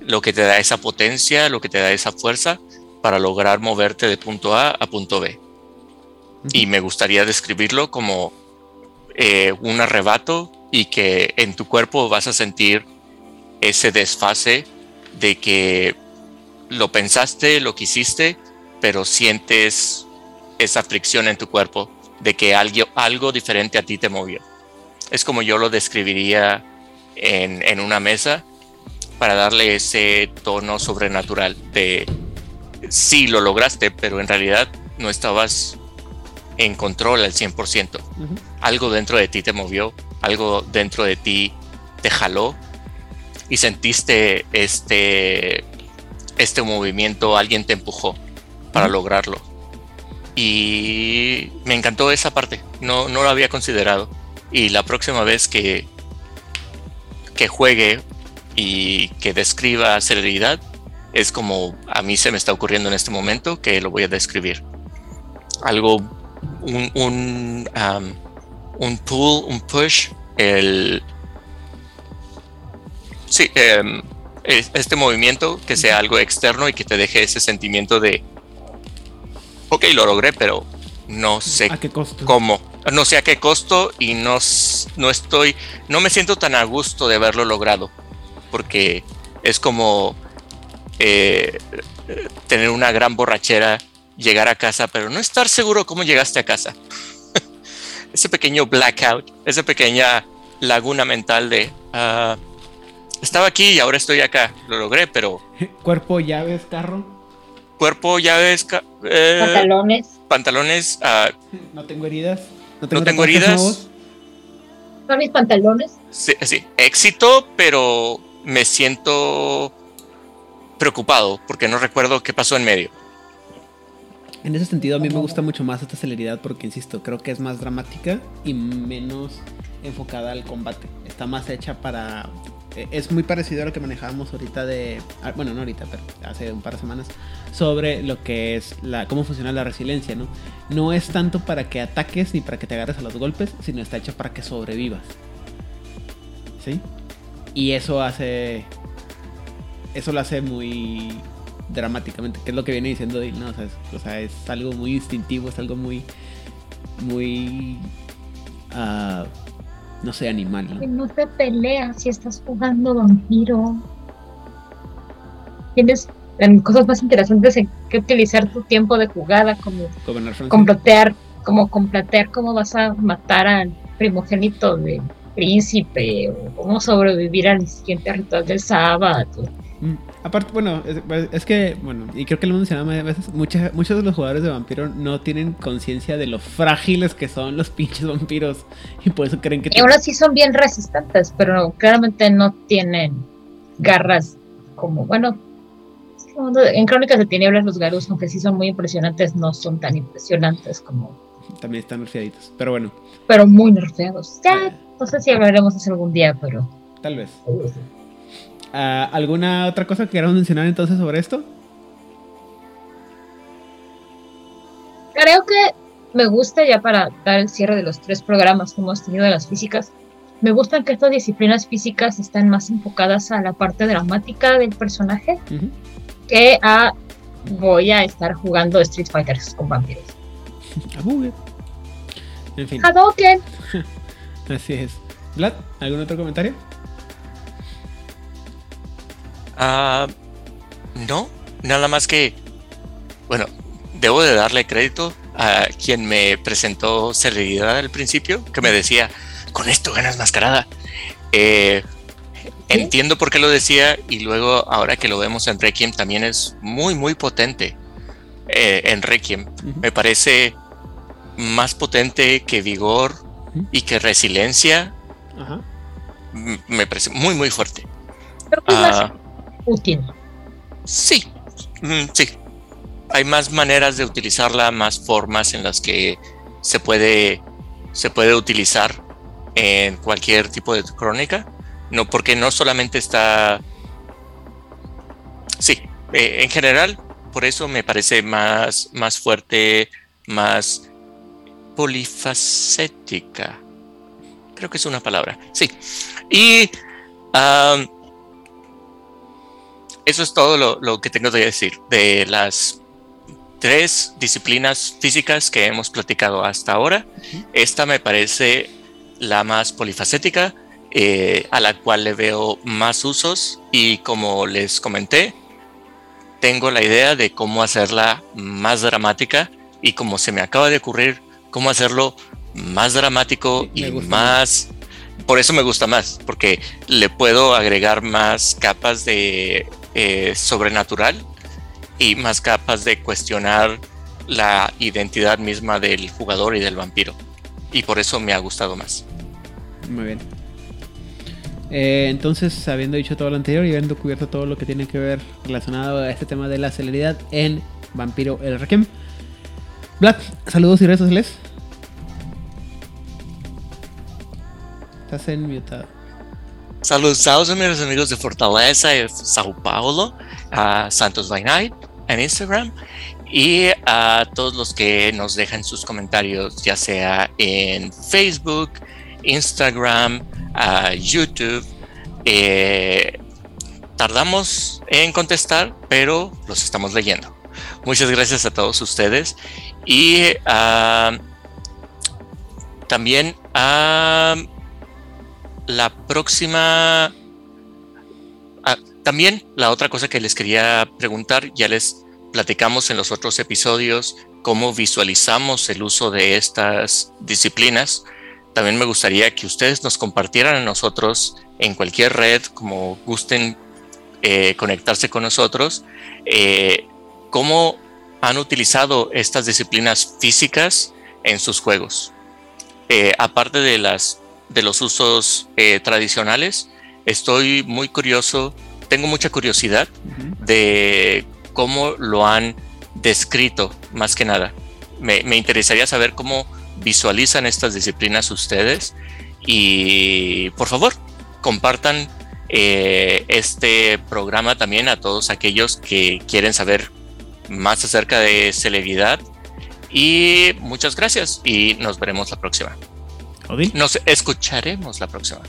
lo que te da esa potencia, lo que te da esa fuerza para lograr moverte de punto A a punto B. Y me gustaría describirlo como eh, un arrebato y que en tu cuerpo vas a sentir ese desfase de que lo pensaste, lo quisiste, pero sientes esa fricción en tu cuerpo de que algo, algo diferente a ti te movió. Es como yo lo describiría en, en una mesa para darle ese tono sobrenatural de sí lo lograste, pero en realidad no estabas en control al 100%. Algo dentro de ti te movió, algo dentro de ti te jaló y sentiste este, este movimiento, alguien te empujó para lograrlo. Y me encantó esa parte, no, no lo había considerado. Y la próxima vez que, que juegue y que describa celeridad, es como a mí se me está ocurriendo en este momento que lo voy a describir. Algo, un, un, un pull, un push, el... Sí, em, este movimiento que sea algo externo y que te deje ese sentimiento de, ok, lo logré, pero no sé cómo. No sé a qué costo y no, no estoy, no me siento tan a gusto de haberlo logrado, porque es como eh, tener una gran borrachera, llegar a casa, pero no estar seguro cómo llegaste a casa. [LAUGHS] ese pequeño blackout, esa pequeña laguna mental de... Ah, estaba aquí y ahora estoy acá. Lo logré, pero. [LAUGHS] Cuerpo, llaves, carro. Cuerpo, llaves, eh, pantalones. Pantalones. Ah, no tengo heridas. No tengo, heridas. Son mis pantalones. Sí, sí, éxito, pero me siento preocupado porque no recuerdo qué pasó en medio. En ese sentido, a mí me gusta mucho más esta celeridad porque, insisto, creo que es más dramática y menos enfocada al combate. Está más hecha para es muy parecido a lo que manejábamos ahorita de, ah, bueno, no ahorita, pero hace un par de semanas, sobre lo que es la, cómo funciona la resiliencia, ¿no? No es tanto para que ataques ni para que te agarres a los golpes, sino está hecho para que sobrevivas. ¿Sí? Y eso hace, eso lo hace muy dramáticamente, que es lo que viene diciendo ¿no? O sea, es, algo muy instintivo, es algo muy, muy... Uh, no sé, animal. ¿no? no te peleas si estás jugando vampiro. Tienes cosas más interesantes en que utilizar tu tiempo de jugada, como completar, como completar cómo vas a matar al primogénito del príncipe, o cómo sobrevivir al siguiente ritual del sábado. Mm, aparte, bueno, es, que, bueno, y creo que lo mencionaba a veces, muchos de los jugadores de vampiro no tienen conciencia de lo frágiles que son los [LAUGHS] pinches vampiros y por eso creen que... Y ahora sí son bien resistentes, pero claramente no tienen garras como, bueno, en Crónicas de Tinieblas los garus, aunque sí son muy impresionantes, no son tan impresionantes como También están nerfeaditos, pero bueno. Pero muy nerfeados. Ya, Eh. no sé si hablaremos de eso algún día, pero... Tal vez. Ah, ¿Alguna otra cosa que queramos mencionar entonces sobre esto? Creo que me gusta, ya para dar el cierre de los tres programas que hemos tenido de las físicas, me gustan que estas disciplinas físicas están más enfocadas a la parte dramática del personaje que a voy a estar jugando Street Fighter con vampiros. Ah. En fin, [LAUGHS] así es. Vlad, ¿algún otro comentario? Ah, no, nada más que, bueno, debo de darle crédito a quien me presentó Celeridad al principio, que me decía, con esto ganas mascarada. Eh, entiendo por qué lo decía y luego ahora que lo vemos en Requiem también es muy, muy potente eh, en Requiem. Me parece más potente que Vigor y que Resiliencia. Me parece muy, muy fuerte. Creo que es más Ah, útil. Sí, mm, sí. Hay más maneras de utilizarla, más formas en las que se puede, se puede utilizar en cualquier tipo de crónica. No, porque no solamente está. Sí, eh, en general, por eso me parece más, más fuerte, más polifacética. Creo que es una palabra. Sí. Y am, eso es todo lo, lo que tengo que decir de las tres disciplinas físicas que hemos platicado hasta ahora. Esta me parece la más polifacética, eh, a la cual le veo más usos y como les comenté, tengo la idea de cómo hacerla más dramática y como se me acaba de ocurrir, cómo hacerlo más dramático me y más... Por eso me gusta más, porque le puedo agregar más capas de eh, sobrenatural y más capas de cuestionar la identidad misma del jugador y del vampiro. Y por eso me ha gustado más. Muy bien. Eh, entonces, habiendo dicho todo lo anterior y habiendo cubierto todo lo que tiene que ver relacionado a este tema de la celeridad en Vampiro el Requiem. Vlad, saludos y redes sociales. Estás en mutado. Saludos a mis amigos de Fortaleza y Sao Paulo, a Santos by Night en Instagram y a todos los que nos dejan sus comentarios, ya sea en Facebook, Instagram, YouTube. Eh, tardamos en contestar, pero los estamos leyendo. Muchas gracias a todos ustedes y ah, también a la próxima. ah, también la otra cosa que les quería preguntar, ya les platicamos en los otros episodios cómo visualizamos el uso de estas disciplinas. También me gustaría que ustedes nos compartieran a nosotros en cualquier red, como gusten eh, conectarse con nosotros, eh, cómo han utilizado estas disciplinas físicas en sus juegos. Eh, aparte de las de los usos eh, tradicionales, estoy muy curioso, tengo mucha curiosidad de cómo lo han descrito, más que nada. Me, me interesaría saber cómo visualizan estas disciplinas ustedes y por favor, compartan eh, este programa también a todos aquellos que quieren saber más acerca de celeridad. Y muchas gracias y nos veremos la próxima. Odil. Nos escucharemos la próxima.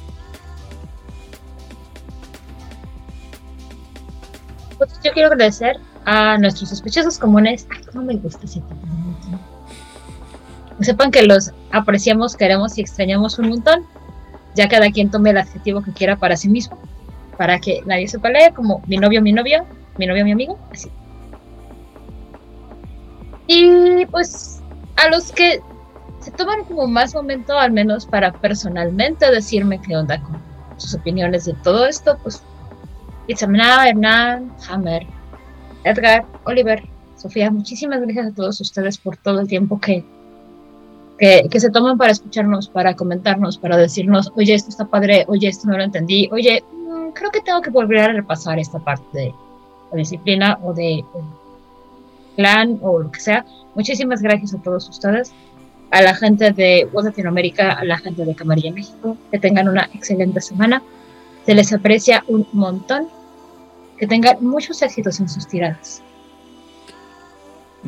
Pues yo quiero agradecer a nuestros sospechosos comunes. Ay, cómo me gusta ese. Que sepan que los apreciamos, queremos y extrañamos un montón. Ya cada quien tome el adjetivo que quiera para sí mismo. Para que nadie se pelee, como mi novio, mi novio, mi novio, mi amigo, así. Y pues a los que se toman como más momento, al menos para personalmente decirme qué onda con sus opiniones de todo esto, pues Itzamna, Hernán, Hammer, Edgar, Oliver, Sofía, muchísimas gracias a todos ustedes por todo el tiempo que, que, que se toman para escucharnos, para comentarnos, para decirnos, oye, esto está padre, oye, esto no lo entendí, oye, mm, creo que tengo que volver a repasar esta parte de la disciplina o de, de plan o lo que sea. Muchísimas gracias a todos ustedes. A la gente de Voz Latinoamérica, a la gente de Camarilla México, que tengan una excelente semana. Se les aprecia un montón. Que tengan muchos éxitos en sus tiradas.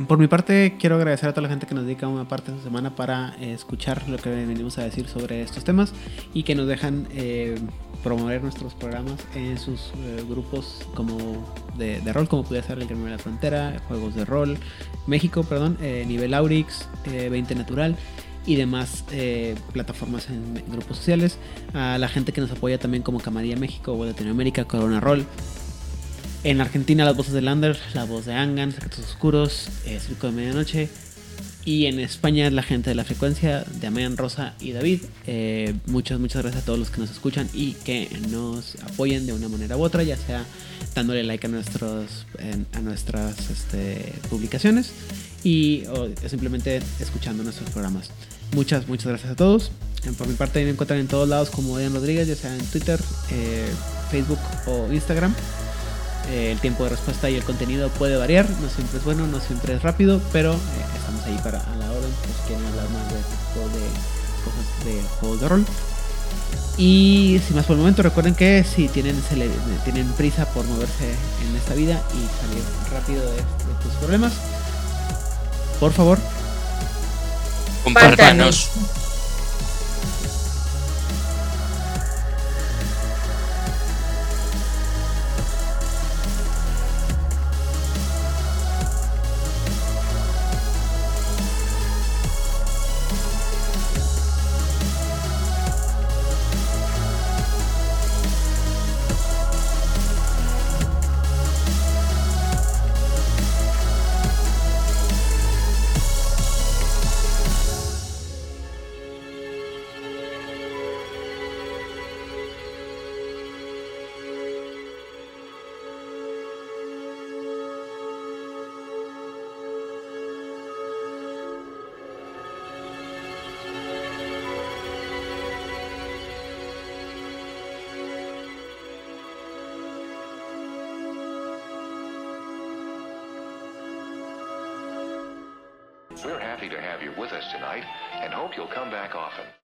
Por mi parte, quiero agradecer a toda la gente que nos dedica una parte de su semana para eh, escuchar lo que venimos a decir sobre estos temas y que nos dejan eh, promover nuestros programas en sus eh, grupos como de, rol, como puede ser el Gremio de la Frontera, Juegos de Rol, México, perdón, Nivel Aurix, 20 Natural y demás plataformas en, grupos sociales. A la gente que nos apoya también como Camarilla México o Latinoamérica, Corona Roll. En Argentina las voces de Lander, la voz de Angan, Secretos Oscuros, eh, Circo de Medianoche. Y en España la gente de la frecuencia, de Amean, Rosa y David. Eh, muchas, muchas gracias a todos los que nos escuchan y que nos apoyen de una manera u otra, ya sea dándole like a, nuestros, a nuestras este, publicaciones y o simplemente escuchando nuestros programas. Muchas, muchas gracias a todos. Eh, por mi parte me encuentran en todos lados como Dian Rodríguez, ya sea en Twitter, Facebook o Instagram. Eh, el tiempo de respuesta y el contenido puede variar, no siempre es bueno, no siempre es rápido, pero eh, estamos ahí para a la orden, pues quieren hablar más de este de cosas de juegos de rol. Y sin más por el momento, recuerden que si tienen, tienen prisa por moverse en esta vida y salir rápido de, de tus problemas, por favor, compártanos.